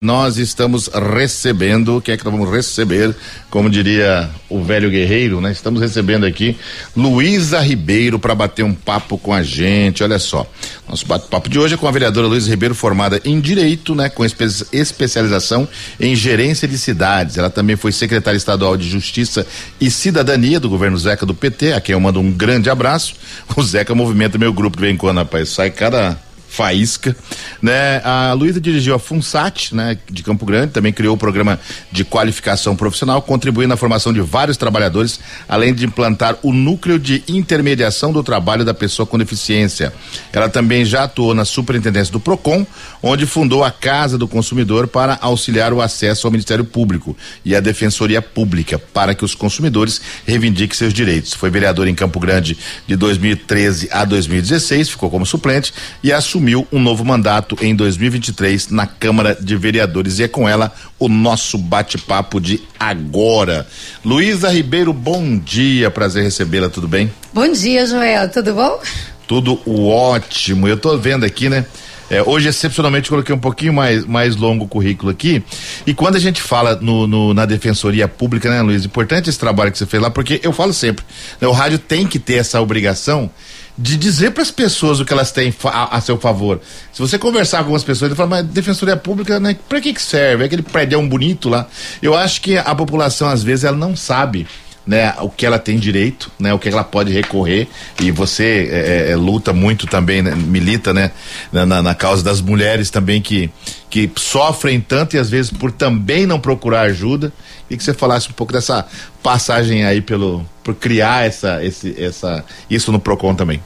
Nós estamos recebendo, o que é que nós vamos receber? Como diria o velho guerreiro, né? Estamos recebendo aqui Luísa Ribeiro para bater um papo com a gente. Olha só, nosso bate-papo de hoje é com a vereadora Luísa Ribeiro, formada em Direito, né? Com espe especialização em Gerência de Cidades. Ela também foi secretária estadual de Justiça e Cidadania do governo Zeca do PT, a quem eu mando um grande abraço. O Zeca movimenta meu grupo de vez em quando, rapaz. Sai cada faísca, né? A Luísa dirigiu a FUNSAT, né, de Campo Grande, também criou o programa de qualificação profissional, contribuindo na formação de vários trabalhadores, além de implantar o núcleo de intermediação do trabalho da pessoa com deficiência. Ela também já atuou na superintendência do Procon, onde fundou a Casa do Consumidor para auxiliar o acesso ao Ministério Público e à Defensoria Pública para que os consumidores reivindiquem seus direitos. Foi vereador em Campo Grande de 2013 a 2016, ficou como suplente e assumiu assumiu um novo mandato em 2023 na Câmara de Vereadores. E é com ela o nosso bate-papo de agora. Luísa Ribeiro, bom dia, prazer recebê-la, tudo bem? Bom dia, Joel, tudo bom? Tudo ótimo. Eu tô vendo aqui, né? É, hoje, excepcionalmente, coloquei um pouquinho mais, mais longo o currículo aqui. E quando a gente fala no, no, na Defensoria Pública, né, Luiz? Importante esse trabalho que você fez lá, porque eu falo sempre, né, o rádio tem que ter essa obrigação de dizer para as pessoas o que elas têm a, a, seu favor. Se você conversar com algumas pessoas, ele fala, mas defensoria pública, né, para que que serve? É aquele prédio bonito lá. Eu acho que a população às vezes ela não sabe né, o que ela tem direito, né, o que ela pode recorrer e você é, é, é luta muito também, né, milita, né, na, na, causa das mulheres também que que sofrem tanto e às vezes por também não procurar ajuda e que você falasse um pouco dessa passagem aí pelo por criar essa esse essa isso no Procon também.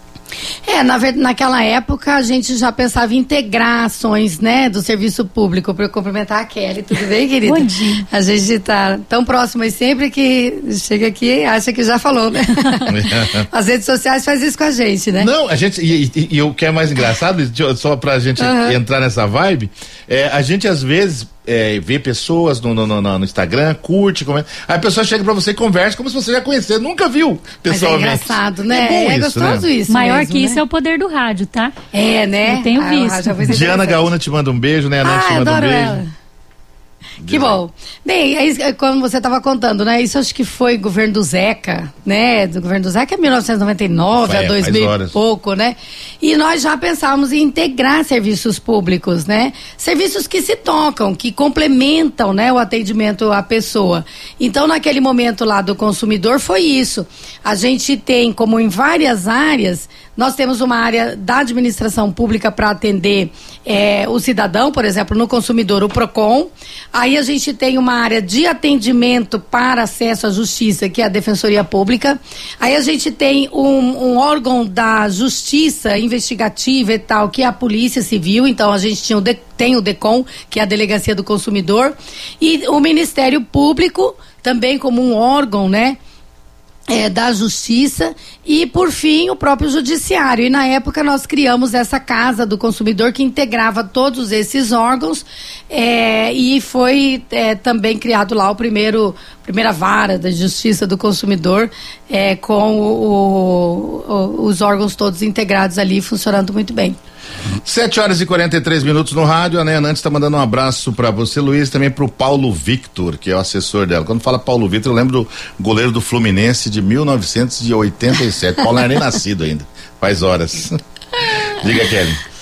É, na verdade, naquela época a gente já pensava em integrar ações, né, do serviço público. Para cumprimentar a Kelly, tudo bem, querida? Bom dia. A gente está tão próximo sempre que chega aqui e acha que já falou, né? As redes sociais fazem isso com a gente, né? Não, a gente, e, e, e o que é mais engraçado, só para a gente uhum. entrar nessa vibe, é, a gente às vezes é, vê pessoas no, no, no, no, Instagram, curte, comenta. Aí a pessoa chega pra você e conversa como se você já conhecer, nunca viu pessoalmente. Mas é engraçado, né? É, é isso, gostoso né? isso. Maior mesmo, que né? isso é o poder do rádio, tá? É, né? Eu tenho ah, visto. Diana Gaúna te manda um beijo, né? A Nath ah, te manda um beijo. Ela. Que bom. Bem, é como você estava contando, né? Isso acho que foi governo do Zeca, né? Do governo do Zeca é 1999 a 2000 e pouco, né? E nós já pensávamos em integrar serviços públicos, né? Serviços que se tocam, que complementam, né, o atendimento à pessoa. Então, naquele momento lá do consumidor foi isso. A gente tem como em várias áreas nós temos uma área da administração pública para atender é, o cidadão, por exemplo, no consumidor, o PROCON. Aí a gente tem uma área de atendimento para acesso à justiça, que é a Defensoria Pública. Aí a gente tem um, um órgão da justiça investigativa e tal, que é a Polícia Civil. Então a gente tinha o de, tem o DECOM, que é a Delegacia do Consumidor. E o Ministério Público, também como um órgão, né? É, da Justiça e, por fim, o próprio Judiciário. E na época nós criamos essa Casa do Consumidor que integrava todos esses órgãos é, e foi é, também criado lá o primeiro primeira vara da Justiça do Consumidor é, com o, o, os órgãos todos integrados ali funcionando muito bem. 7 horas e 43 minutos no rádio. A Neia Nantes está mandando um abraço para você, Luiz, também para o Paulo Victor, que é o assessor dela. Quando fala Paulo Victor, eu lembro do goleiro do Fluminense de 1987. Paulo não era nem nascido ainda, faz horas. Diga, Kelly.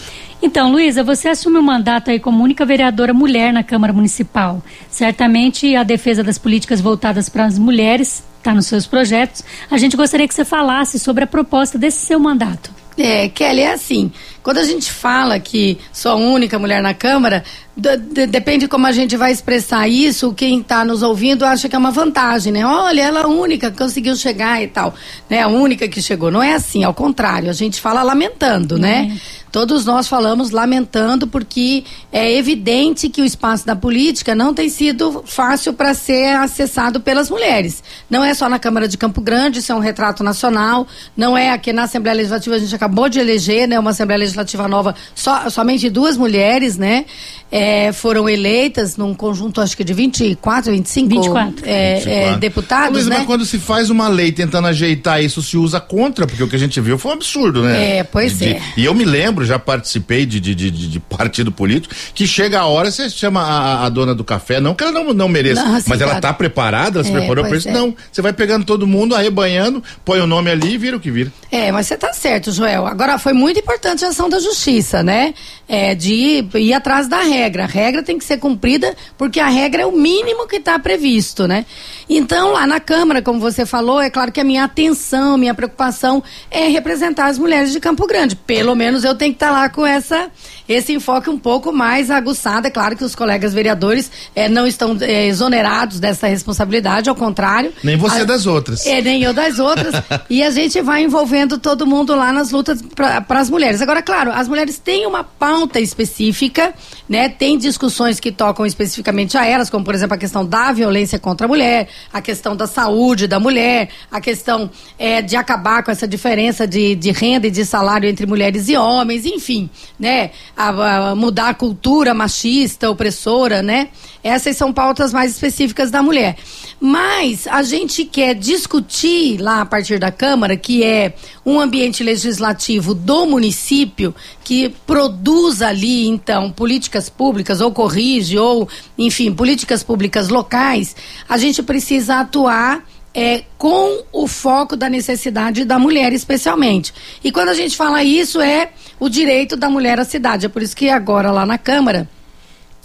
Então, Luísa, você assume o mandato aí como única vereadora mulher na Câmara Municipal. Certamente a defesa das políticas voltadas para as mulheres está nos seus projetos. A gente gostaria que você falasse sobre a proposta desse seu mandato. É, Kelly, é assim. Quando a gente fala que sou a única mulher na Câmara, depende como a gente vai expressar isso. Quem está nos ouvindo acha que é uma vantagem, né? Olha, ela é a única que conseguiu chegar e tal, né? A única que chegou. Não é assim, ao contrário. A gente fala lamentando, né? Todos nós falamos lamentando porque é evidente que o espaço da política não tem sido fácil para ser acessado pelas mulheres. Não é só na Câmara de Campo Grande, isso é um retrato nacional, não é aqui na Assembleia Legislativa, a gente acabou de eleger, né, uma Assembleia Legislativa nova, só, somente duas mulheres, né? é, foram eleitas num conjunto, acho que de 24, 25, 24. É, 24. É, deputados. Luiz, né? Mas quando se faz uma lei tentando ajeitar isso, se usa contra, porque o que a gente viu foi um absurdo, né? É, pois de, é. E eu me lembro, já participei de, de, de, de partido político, que chega a hora, você chama a, a, dona do café, não que ela não, não mereça, não, assim, mas ela está preparada, ela se é, preparou para isso. É. Não, você vai pegando todo mundo, arrebanhando, põe o nome ali e vira o que vira. É, mas você está certo, Joel. Agora, foi muito importante a ação da justiça, né? É, de ir, ir atrás da regra. A regra tem que ser cumprida porque a regra é o mínimo que está previsto, né? Então, lá na Câmara, como você falou, é claro que a minha atenção, minha preocupação é representar as mulheres de Campo Grande. Pelo menos eu tenho que estar tá lá com essa esse enfoque um pouco mais aguçado. É claro que os colegas vereadores eh, não estão eh, exonerados dessa responsabilidade, ao contrário. Nem você a, das outras. É, nem eu das outras. e a gente vai envolvendo todo mundo lá nas lutas para as mulheres. Agora, claro, as mulheres têm uma pauta específica, né? Tem discussões que tocam especificamente a elas, como por exemplo a questão da violência contra a mulher, a questão da saúde da mulher, a questão é, de acabar com essa diferença de, de renda e de salário entre mulheres e homens, enfim, né? a, a mudar a cultura machista, opressora, né? Essas são pautas mais específicas da mulher. Mas a gente quer discutir lá a partir da Câmara, que é um ambiente legislativo do município que produz ali, então, políticas públicas, ou corrige, ou, enfim, políticas públicas locais, a gente precisa atuar é, com o foco da necessidade da mulher, especialmente. E quando a gente fala isso, é o direito da mulher à cidade. É por isso que agora, lá na Câmara,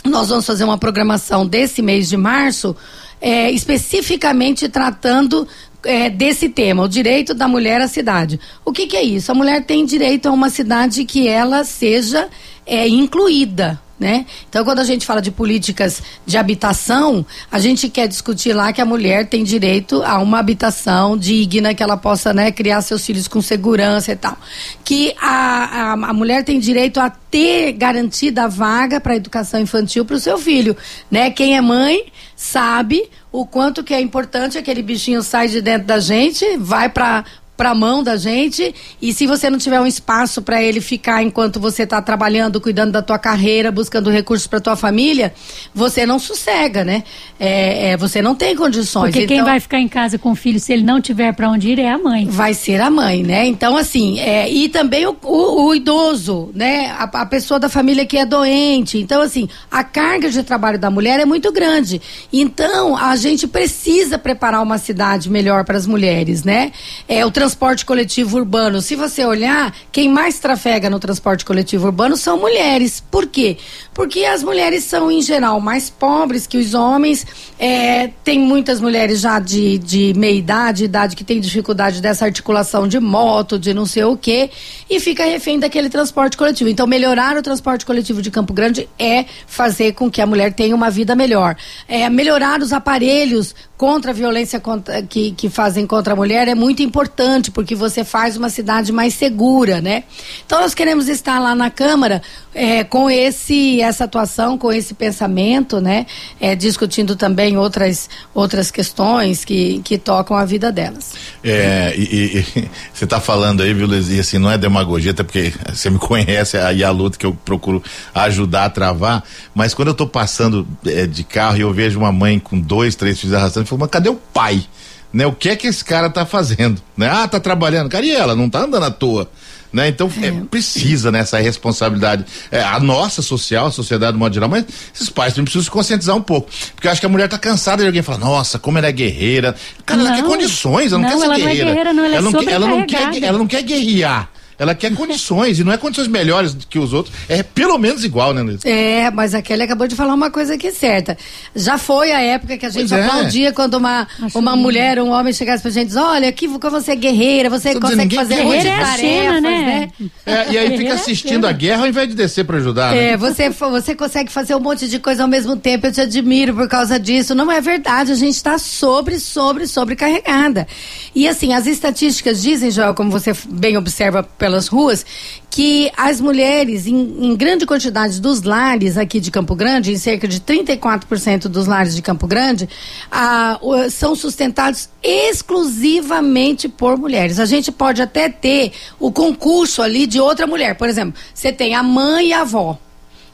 nós vamos fazer uma programação desse mês de março, é, especificamente tratando é, desse tema, o direito da mulher à cidade. O que, que, é isso? A mulher tem direito a uma cidade que ela seja é, incluída, né? Então, quando a gente fala de políticas de habitação, a gente quer discutir lá que a mulher tem direito a uma habitação digna, que ela possa né, criar seus filhos com segurança e tal. Que a, a, a mulher tem direito a ter garantida a vaga para a educação infantil para o seu filho. Né? Quem é mãe sabe o quanto que é importante aquele bichinho sai de dentro da gente, vai para para a mão da gente e se você não tiver um espaço para ele ficar enquanto você está trabalhando, cuidando da tua carreira, buscando recursos para tua família, você não sossega, né? É, é, você não tem condições. Porque então, quem vai ficar em casa com o filho se ele não tiver para onde ir é a mãe. Vai ser a mãe, né? Então assim, é, e também o, o, o idoso, né? A, a, pessoa da família que é doente. Então assim, a carga de trabalho da mulher é muito grande. Então a gente precisa preparar uma cidade melhor para as mulheres, né? É o transporte coletivo urbano, se você olhar, quem mais trafega no transporte coletivo urbano são mulheres. Por quê? Porque as mulheres são, em geral, mais pobres que os homens. É, tem muitas mulheres já de, de meia idade, idade que tem dificuldade dessa articulação de moto, de não sei o quê, e fica refém daquele transporte coletivo. Então, melhorar o transporte coletivo de Campo Grande é fazer com que a mulher tenha uma vida melhor. É, melhorar os aparelhos contra a violência contra, que, que fazem contra a mulher é muito importante, porque você faz uma cidade mais segura, né? Então nós queremos estar lá na Câmara é, com esse essa atuação, com esse pensamento, né? É, discutindo também outras, outras questões que, que tocam a vida delas. É, e, e você está falando aí, viu, Lesia, assim, não é demagogia, até porque você me conhece aí a luta que eu procuro ajudar a travar, mas quando eu estou passando é, de carro e eu vejo uma mãe com dois, três filhos arrastando, eu falo, mas cadê o pai? Né? O que é que esse cara tá fazendo? Né? Ah, tá trabalhando. Cara, e ela? Não tá andando à toa. Né? Então é. É, precisa nessa né, responsabilidade é, a nossa social, a sociedade do modo geral, mas esses pais também precisam se conscientizar um pouco, porque eu acho que a mulher está cansada de alguém falar, nossa, como ela é guerreira, cara, não, ela quer condições, ela não, não quer ser ela guerreira, não é guerreira não, ela, ela, é não quer, ela não quer, ela não quer guerrear, ela quer condições, e não é condições melhores que os outros, é pelo menos igual, né, Luiz? É, mas a Kelly acabou de falar uma coisa aqui certa. Já foi a época que a gente pois é. aplaudia é. quando uma, uma mulher, um homem chegasse pra gente e diz, olha, aqui você é guerreira, você Tô consegue dizendo, fazer muitas é tarefas, China, né? né? É, e aí fica é assistindo a guerra ao invés de descer pra ajudar. Né? É, você, você consegue fazer um monte de coisa ao mesmo tempo, eu te admiro por causa disso. Não é verdade, a gente está sobre, sobre, sobrecarregada. E assim, as estatísticas dizem, Joel, como você bem observa pelas ruas que as mulheres, em, em grande quantidade dos lares aqui de Campo Grande, em cerca de 34% dos lares de Campo Grande, ah, são sustentados exclusivamente por mulheres. A gente pode até ter o concurso ali de outra mulher. Por exemplo, você tem a mãe e a avó,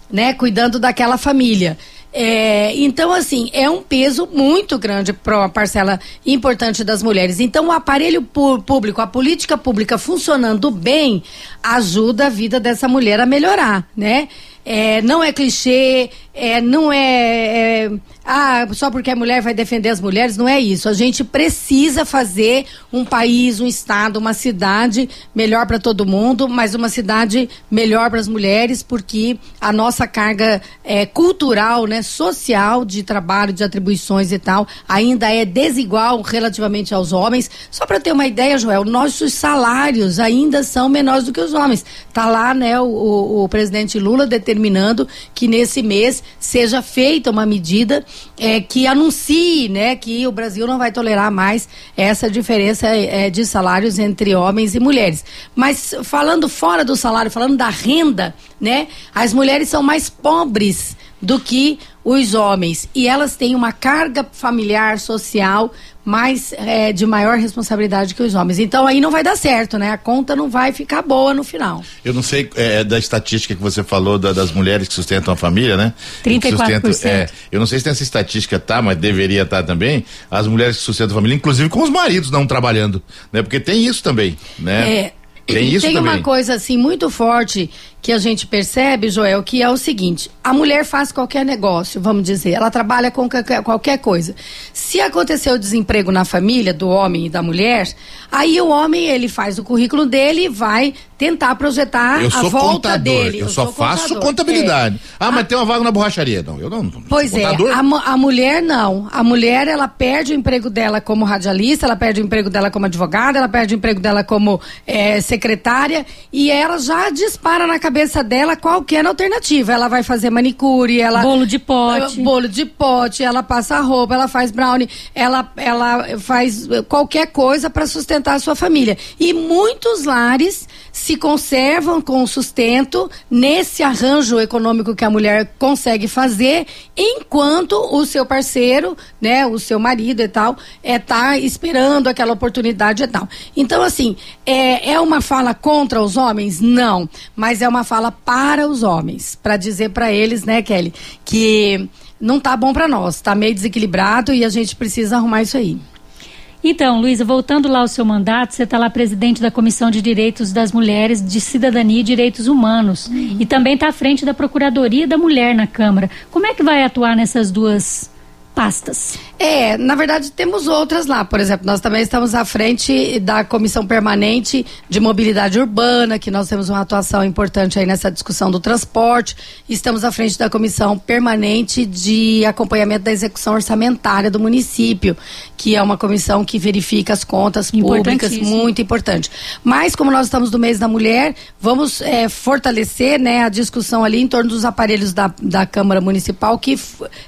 né, cuidando daquela família. É, então, assim, é um peso muito grande para uma parcela importante das mulheres. Então, o aparelho público, a política pública funcionando bem, ajuda a vida dessa mulher a melhorar, né? É, não é clichê, é, não é, é, ah, só porque a mulher vai defender as mulheres, não é isso. A gente precisa fazer um país, um estado, uma cidade melhor para todo mundo, mas uma cidade melhor para as mulheres, porque a nossa carga é, cultural, né, social de trabalho, de atribuições e tal, ainda é desigual relativamente aos homens. Só para ter uma ideia, Joel, nossos salários ainda são menores do que os homens. Tá lá, né, o, o, o presidente Lula determinando que nesse mês seja feita uma medida é, que anuncie né, que o Brasil não vai tolerar mais essa diferença é, de salários entre homens e mulheres. Mas falando fora do salário, falando da renda, né, as mulheres são mais pobres do que os homens e elas têm uma carga familiar social mais é, de maior responsabilidade que os homens. Então aí não vai dar certo, né? A conta não vai ficar boa no final. Eu não sei é, da estatística que você falou da, das mulheres que sustentam a família, né? 34%. Sustentam, é, eu não sei se tem essa estatística, tá, mas deveria estar tá também. As mulheres que sustentam a família, inclusive com os maridos não trabalhando, né? Porque tem isso também, né? É. Tem isso Tem também. uma coisa assim muito forte que a gente percebe, Joel, que é o seguinte: a mulher faz qualquer negócio, vamos dizer, ela trabalha com qualquer coisa. Se acontecer o desemprego na família do homem e da mulher, aí o homem ele faz o currículo dele e vai tentar projetar eu a volta contador, dele. Eu, eu só faço contador. contabilidade. É. Ah, mas a... tem uma vaga na borracharia. Não, eu não. Pois é, a, a, mulher não. A mulher, ela perde o emprego dela como radialista, ela perde o emprego dela como advogada, ela perde o emprego dela como é, secretária e ela já dispara na cabeça dela qualquer alternativa. Ela vai fazer manicure, ela. Bolo de pote. Bolo de pote, ela passa roupa, ela faz brownie, ela, ela faz qualquer coisa para sustentar a sua família. E muitos lares se conservam com sustento nesse arranjo econômico que a mulher consegue fazer, enquanto o seu parceiro, né, o seu marido e tal, é tá esperando aquela oportunidade e tal. Então, assim, é, é uma fala contra os homens? Não, mas é uma fala para os homens, para dizer para eles, né, Kelly, que não tá bom para nós, tá meio desequilibrado e a gente precisa arrumar isso aí. Então, Luísa, voltando lá ao seu mandato, você está lá presidente da Comissão de Direitos das Mulheres, de Cidadania e Direitos Humanos. Uhum. E também está à frente da Procuradoria da Mulher na Câmara. Como é que vai atuar nessas duas pastas? É, na verdade temos outras lá. Por exemplo, nós também estamos à frente da Comissão Permanente de Mobilidade Urbana, que nós temos uma atuação importante aí nessa discussão do transporte. Estamos à frente da Comissão Permanente de Acompanhamento da Execução Orçamentária do município, que é uma comissão que verifica as contas públicas, muito importante. Mas como nós estamos no mês da mulher, vamos é, fortalecer né, a discussão ali em torno dos aparelhos da, da Câmara Municipal que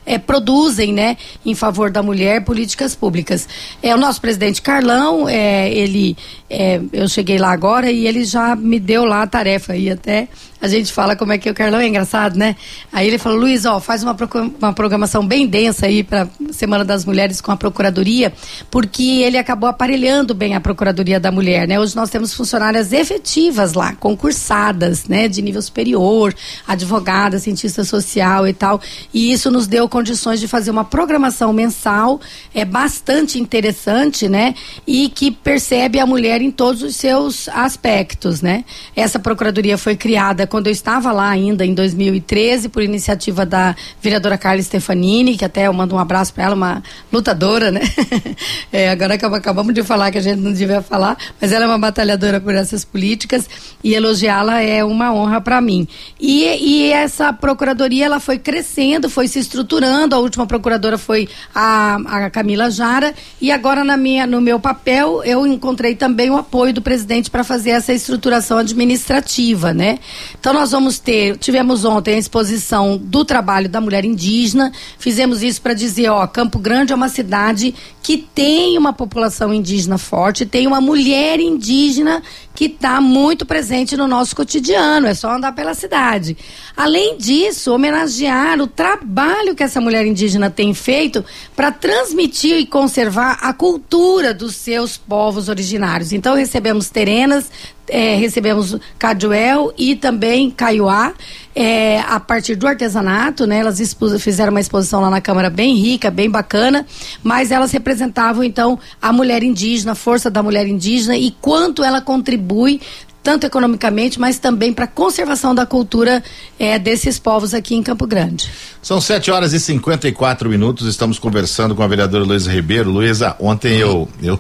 é, produzem, né, em favor da mulher, políticas públicas. É o nosso presidente Carlão, é, ele, é, eu cheguei lá agora e ele já me deu lá a tarefa e até a gente fala como é que o Carlão é engraçado, né? Aí ele falou, Luiz, ó, faz uma, uma programação bem densa aí para Semana das Mulheres com a Procuradoria, porque ele acabou aparelhando bem a Procuradoria da Mulher, né? Hoje nós temos funcionárias efetivas lá, concursadas, né? De nível superior, advogada, cientista social e tal, e isso nos deu condições de fazer uma programação mensal, é bastante interessante, né? E que percebe a mulher em todos os seus aspectos, né? Essa Procuradoria foi criada quando eu estava lá ainda em 2013, por iniciativa da vereadora Carla Stefanini, que até eu mando um abraço para ela, uma lutadora, né? é, agora acabamos de falar que a gente não devia falar, mas ela é uma batalhadora por essas políticas e elogiá-la é uma honra para mim. E, e essa procuradoria ela foi crescendo, foi se estruturando. A última procuradora foi a, a Camila Jara e agora na minha, no meu papel eu encontrei também o apoio do presidente para fazer essa estruturação administrativa, né? Então nós vamos ter, tivemos ontem a exposição do trabalho da mulher indígena, fizemos isso para dizer, ó, Campo Grande é uma cidade que tem uma população indígena forte, tem uma mulher indígena que está muito presente no nosso cotidiano, é só andar pela cidade. Além disso, homenagear o trabalho que essa mulher indígena tem feito para transmitir e conservar a cultura dos seus povos originários. Então, recebemos terenas, é, recebemos Caduel e também Caiuá, é, a partir do artesanato, né? Elas fizeram uma exposição lá na Câmara bem rica, bem bacana, mas elas representavam então a mulher indígena, a força da mulher indígena e quanto ela contribui tanto economicamente, mas também para a conservação da cultura é, desses povos aqui em Campo Grande. São 7 horas e 54 minutos. Estamos conversando com a vereadora Luísa Ribeiro. Luísa, ontem eu, eu,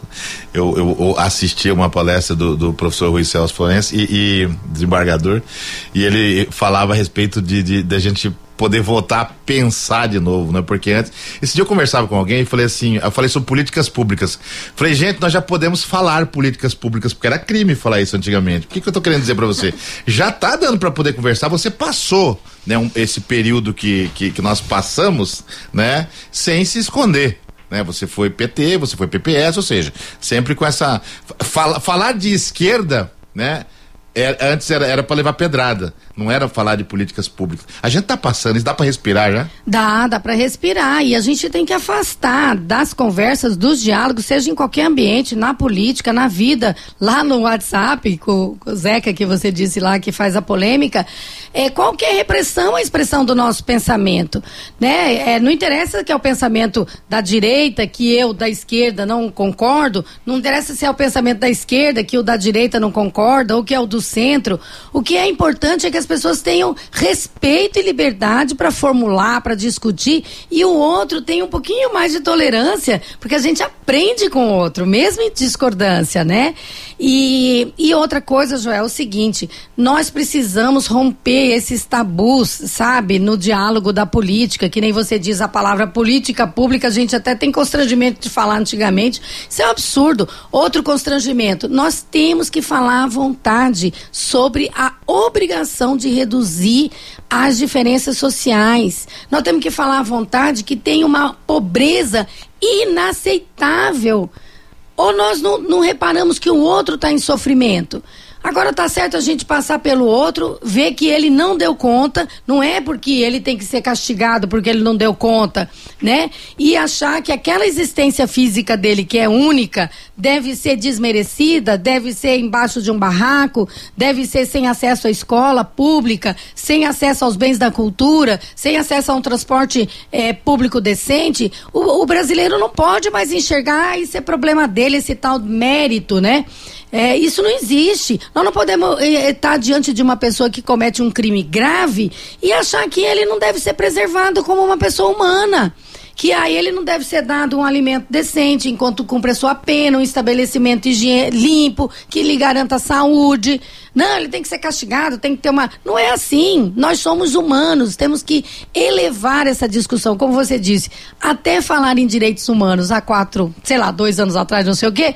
eu, eu, assisti uma palestra do, do professor Rui Celso Florencio e, e, desembargador, e ele falava a respeito de, de, de a gente poder voltar pensar de novo, né? Porque antes, esse dia eu conversava com alguém e falei assim, eu falei sobre políticas públicas. Falei, gente, nós já podemos falar políticas públicas, porque era crime falar isso antigamente. O que, que eu tô querendo dizer para você? Já tá dando para poder conversar, você passou, né, um, esse período que, que, que nós passamos, né, sem se esconder né? Você foi PT, você foi PPS, ou seja, sempre com essa fala, falar de esquerda, né? É, antes era para levar pedrada, não era falar de políticas públicas. A gente tá passando, isso dá para respirar já? Dá, dá para respirar e a gente tem que afastar das conversas, dos diálogos, seja em qualquer ambiente, na política, na vida, lá no WhatsApp, com, com o Zeca que você disse lá que faz a polêmica, é qualquer repressão é expressão do nosso pensamento, né? É, não interessa que é o pensamento da direita, que eu da esquerda não concordo, não interessa se é o pensamento da esquerda que o da direita não concorda ou que é o do centro. O que é importante é que as pessoas tenham respeito e liberdade para formular, para discutir, e o outro tenha um pouquinho mais de tolerância, porque a gente aprende com o outro, mesmo em discordância, né? E, e outra coisa, Joel, é o seguinte: nós precisamos romper esses tabus, sabe, no diálogo da política, que nem você diz a palavra política pública, a gente até tem constrangimento de falar antigamente. Isso é um absurdo. Outro constrangimento: nós temos que falar à vontade sobre a obrigação de reduzir as diferenças sociais. Nós temos que falar à vontade que tem uma pobreza inaceitável. Ou nós não, não reparamos que o outro está em sofrimento. Agora tá certo a gente passar pelo outro, ver que ele não deu conta, não é porque ele tem que ser castigado porque ele não deu conta, né? E achar que aquela existência física dele que é única deve ser desmerecida, deve ser embaixo de um barraco, deve ser sem acesso à escola pública, sem acesso aos bens da cultura, sem acesso a um transporte é, público decente. O, o brasileiro não pode mais enxergar isso é problema dele, esse tal mérito, né? É, isso não existe. Nós não podemos estar é, tá diante de uma pessoa que comete um crime grave e achar que ele não deve ser preservado como uma pessoa humana que a ele não deve ser dado um alimento decente enquanto cumpre a sua pena, um estabelecimento limpo, que lhe garanta saúde. Não, ele tem que ser castigado, tem que ter uma. Não é assim. Nós somos humanos, temos que elevar essa discussão, como você disse, até falar em direitos humanos há quatro, sei lá, dois anos atrás, não sei o quê,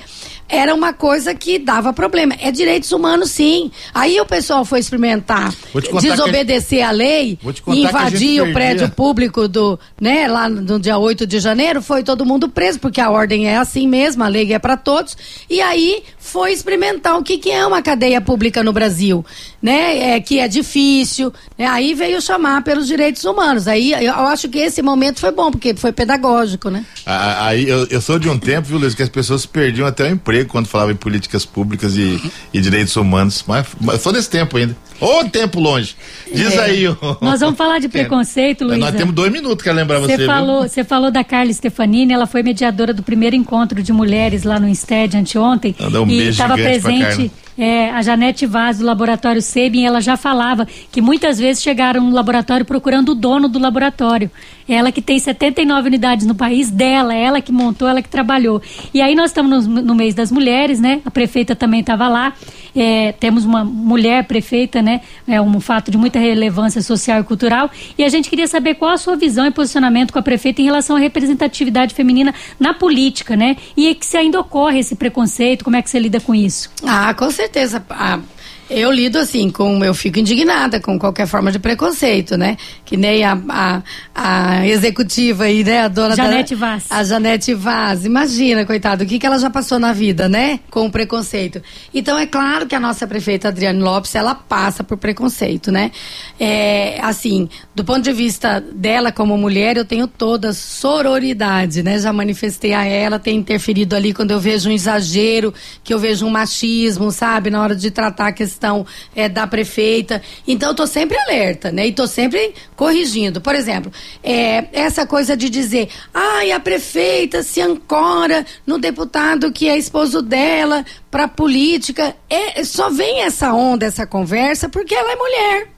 era uma coisa que dava problema. É direitos humanos, sim. Aí o pessoal foi experimentar desobedecer a, a, lei, invadir o prédio público do, né, lá no dia 8 de janeiro, foi todo mundo preso, porque a ordem é assim mesmo, a lei é para todos. E aí foi experimentar o que, que é uma cadeia pública no Brasil, né? É, que é difícil. Né? Aí veio chamar pelos direitos humanos. Aí eu acho que esse momento foi bom, porque foi pedagógico, né? Aí eu, eu sou de um tempo, viu, Luiz, que as pessoas perdiam até o emprego quando falavam em políticas públicas e, e direitos humanos. Mas, mas eu sou desse tempo ainda. Ô, tempo longe. Diz é. aí. Nós vamos falar de preconceito, Luiz. Nós temos dois minutos que lembrar você. Falou, você falou da Carla Stefanini, ela foi mediadora do primeiro encontro de mulheres lá no STED anteontem. Um e estava presente é, a Janete Vaz, do laboratório Sebin, ela já falava que muitas vezes chegaram no laboratório procurando o dono do laboratório. Ela que tem 79 unidades no país, dela, ela que montou, ela que trabalhou. E aí nós estamos no, no mês das mulheres, né? A prefeita também estava lá. É, temos uma mulher prefeita, né? É um fato de muita relevância social e cultural. E a gente queria saber qual a sua visão e posicionamento com a prefeita em relação à representatividade feminina na política, né? E que se ainda ocorre esse preconceito, como é que você lida com isso? Ah, com certeza. Ah, eu lido assim, com eu fico indignada com qualquer forma de preconceito, né? Que nem a, a, a executiva aí, né? A dona Janete da, Vaz. A Janete Vaz. Imagina, coitado, o que, que ela já passou na vida, né? Com o preconceito. Então é claro que a nossa prefeita Adriane Lopes, ela passa por preconceito, né? É, assim, do ponto de vista dela como mulher, eu tenho toda sororidade, né? Já manifestei a ela, tem interferido ali quando eu vejo um exagero, que eu vejo um machismo, sabe? Na hora de tratar a questão questão é, da prefeita. Então, eu estou sempre alerta, né? E estou sempre corrigindo. Por exemplo, é, essa coisa de dizer, ai, a prefeita se ancora no deputado que é esposo dela para política. É, só vem essa onda, essa conversa, porque ela é mulher.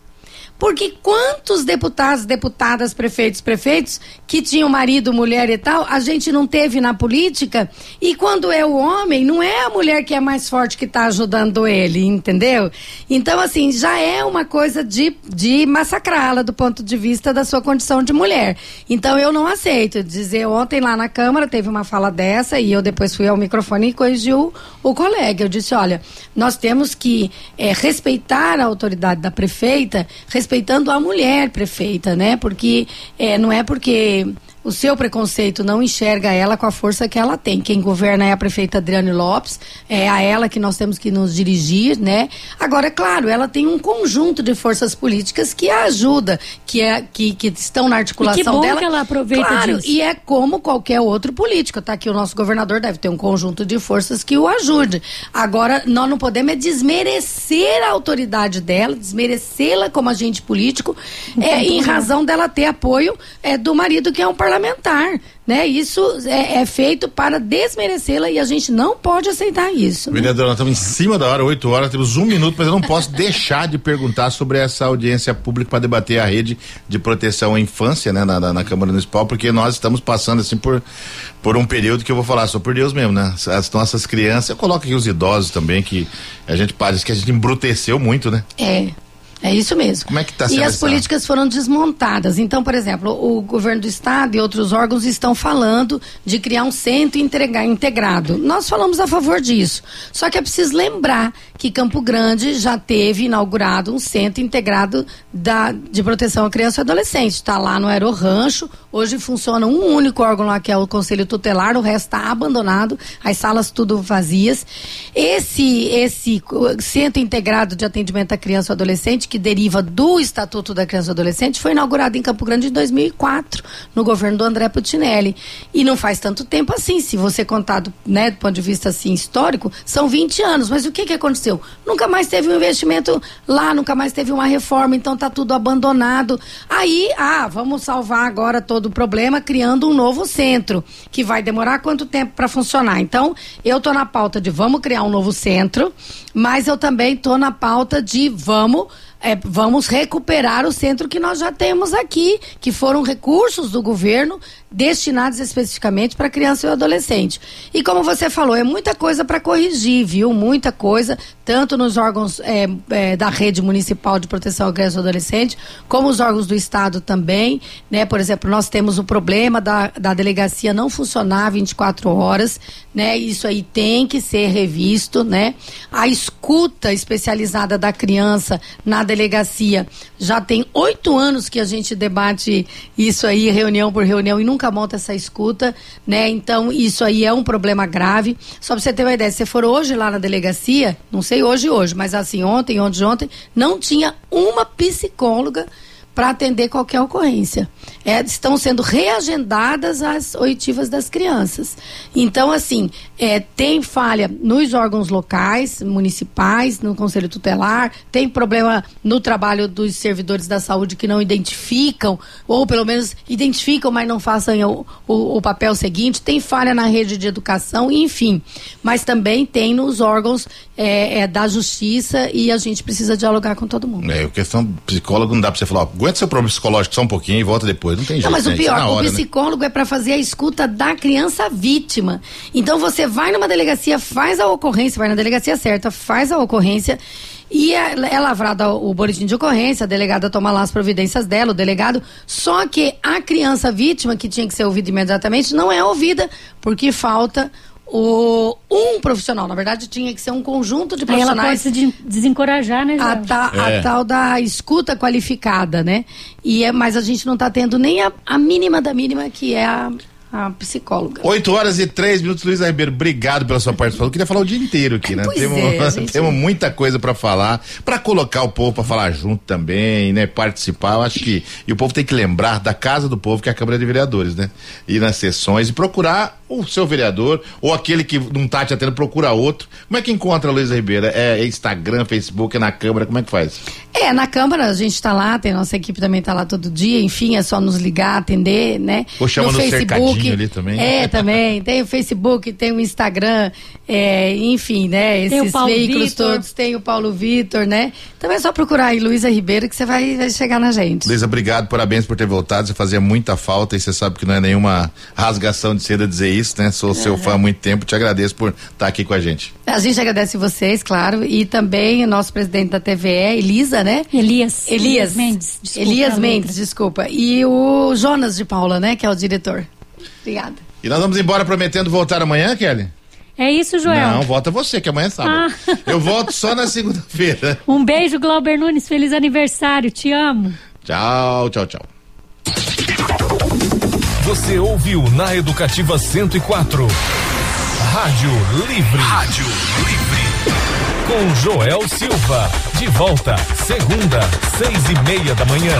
Porque quantos deputados, deputadas, prefeitos, prefeitos que tinham marido, mulher e tal, a gente não teve na política? E quando é o homem, não é a mulher que é mais forte que está ajudando ele, entendeu? Então, assim, já é uma coisa de, de massacrá-la do ponto de vista da sua condição de mulher. Então, eu não aceito dizer, ontem lá na Câmara teve uma fala dessa e eu depois fui ao microfone e corrigi o, o colega. Eu disse, olha, nós temos que é, respeitar a autoridade da prefeita, respeitar respeitando a mulher prefeita, né? Porque é, não é porque o seu preconceito não enxerga ela com a força que ela tem. Quem governa é a prefeita Adriane Lopes, é a ela que nós temos que nos dirigir, né? Agora, é claro, ela tem um conjunto de forças políticas que a ajuda, que, é, que, que estão na articulação e que bom dela. Que ela aproveita claro, disso. E é como qualquer outro político. Tá aqui o nosso governador deve ter um conjunto de forças que o ajude. Agora, nós não podemos é desmerecer a autoridade dela, desmerecê-la como agente político, é, em razão dela ter apoio é, do marido que é um parlamentar parlamentar. Né? Isso é, é feito para desmerecê-la e a gente não pode aceitar isso. Né? Vereadora, nós estamos em cima da hora, 8 horas, temos um minuto, mas eu não posso deixar de perguntar sobre essa audiência pública para debater a rede de proteção à infância né, na, na, na, Câmara Municipal, porque nós estamos passando assim por, por um período que eu vou falar só por Deus mesmo, né? As nossas crianças, eu coloco aqui os idosos também, que a gente parece que a gente embruteceu muito, né? É. É isso mesmo. Como é que está E as políticas foram desmontadas. Então, por exemplo, o governo do estado e outros órgãos estão falando de criar um centro integrado. Nós falamos a favor disso. Só que é preciso lembrar que Campo Grande já teve inaugurado um centro integrado da, de proteção à criança e adolescente. Está lá no Aero Rancho. Hoje funciona um único órgão lá, que é o Conselho Tutelar, o resto está abandonado, as salas tudo vazias. Esse, esse centro integrado de atendimento à criança e adolescente que deriva do Estatuto da Criança e Adolescente, foi inaugurado em Campo Grande em 2004, no governo do André Putinelli. E não faz tanto tempo assim, se você contar do, né, do ponto de vista assim, histórico, são 20 anos. Mas o que, que aconteceu? Nunca mais teve um investimento lá, nunca mais teve uma reforma, então está tudo abandonado. Aí, ah, vamos salvar agora todo o problema criando um novo centro, que vai demorar quanto tempo para funcionar? Então, eu estou na pauta de vamos criar um novo centro, mas eu também estou na pauta de vamos é, vamos recuperar o centro que nós já temos aqui, que foram recursos do governo destinados especificamente para criança e adolescente. E como você falou, é muita coisa para corrigir, viu? Muita coisa, tanto nos órgãos é, é, da rede municipal de proteção à criança e adolescente, como os órgãos do estado também, né? Por exemplo, nós temos o problema da, da delegacia não funcionar 24 horas, né? Isso aí tem que ser revisto, né? A escuta especializada da criança na delegacia já tem oito anos que a gente debate isso aí, reunião por reunião, e nunca nunca monta essa escuta, né? Então, isso aí é um problema grave. Só pra você ter uma ideia, se você for hoje lá na delegacia, não sei hoje, hoje, mas assim, ontem, ontem, ontem, não tinha uma psicóloga para atender qualquer ocorrência. É, estão sendo reagendadas as oitivas das crianças. Então, assim, é, tem falha nos órgãos locais, municipais, no Conselho Tutelar, tem problema no trabalho dos servidores da saúde que não identificam, ou pelo menos identificam, mas não façam o, o, o papel seguinte, tem falha na rede de educação, enfim. Mas também tem nos órgãos é, é, da justiça e a gente precisa dialogar com todo mundo. É, questão psicólogo não dá para você falar, ó, aguenta seu problema psicológico só um pouquinho e volta depois. Não tem jeito. Não, mas o pior, é hora, o né? psicólogo né? é para fazer a escuta da criança vítima. Então você vai numa delegacia, faz a ocorrência, vai na delegacia certa, faz a ocorrência e é, é lavrado o boletim de ocorrência, a delegada toma lá as providências dela, o delegado. Só que a criança vítima, que tinha que ser ouvida imediatamente, não é ouvida, porque falta o, um profissional. Na verdade, tinha que ser um conjunto de profissionais. Aí ela pode se desencorajar, né, a, ta, é. a, tal da escuta qualificada, né? E é, mas a gente não está tendo nem a, a mínima da mínima, que é a a psicóloga. 8 horas e 3 minutos, Luísa Ribeiro. Obrigado pela sua participação. Eu queria falar o dia inteiro aqui, né? temos, é, gente... temos muita coisa para falar, para colocar o povo para falar junto também, né? Participar. Eu acho que. E o povo tem que lembrar da casa do povo, que é a Câmara de Vereadores, né? Ir nas sessões e procurar o seu vereador, ou aquele que não tá te atendendo, procura outro. Como é que encontra a Luísa Ribeiro? É, é Instagram, Facebook, é na Câmara? Como é que faz? É, na Câmara a gente está lá, tem nossa equipe também está lá todo dia, enfim, é só nos ligar, atender, né? Ou chama no, no Facebook ali também. É, também. Tem o Facebook, tem o Instagram, é, enfim, né? Esses veículos Victor. todos, tem o Paulo Vitor, né? Então é só procurar aí Luísa Ribeiro que você vai, vai chegar na gente. Luísa, obrigado, parabéns por ter voltado. Você fazia muita falta e você sabe que não é nenhuma rasgação de seda dizer isso, né? Sou seu fã há muito tempo, te agradeço por estar aqui com a gente. A gente agradece vocês, claro, e também o nosso presidente da TVE, Elisa, né? Elias. Elias, Elias Mendes. Desculpa, Elias Mendes, desculpa. E o Jonas de Paula, né? Que é o diretor. Obrigada. E nós vamos embora prometendo voltar amanhã, Kelly? É isso, Joel? Não, volta você, que amanhã é sábado. Ah. Eu volto só na segunda-feira. Um beijo, Glauber Nunes. Feliz aniversário. Te amo. Tchau, tchau, tchau. Você ouviu na Educativa 104. Rádio Livre. Rádio Livre. Com Joel Silva. De volta, segunda, seis e meia da manhã.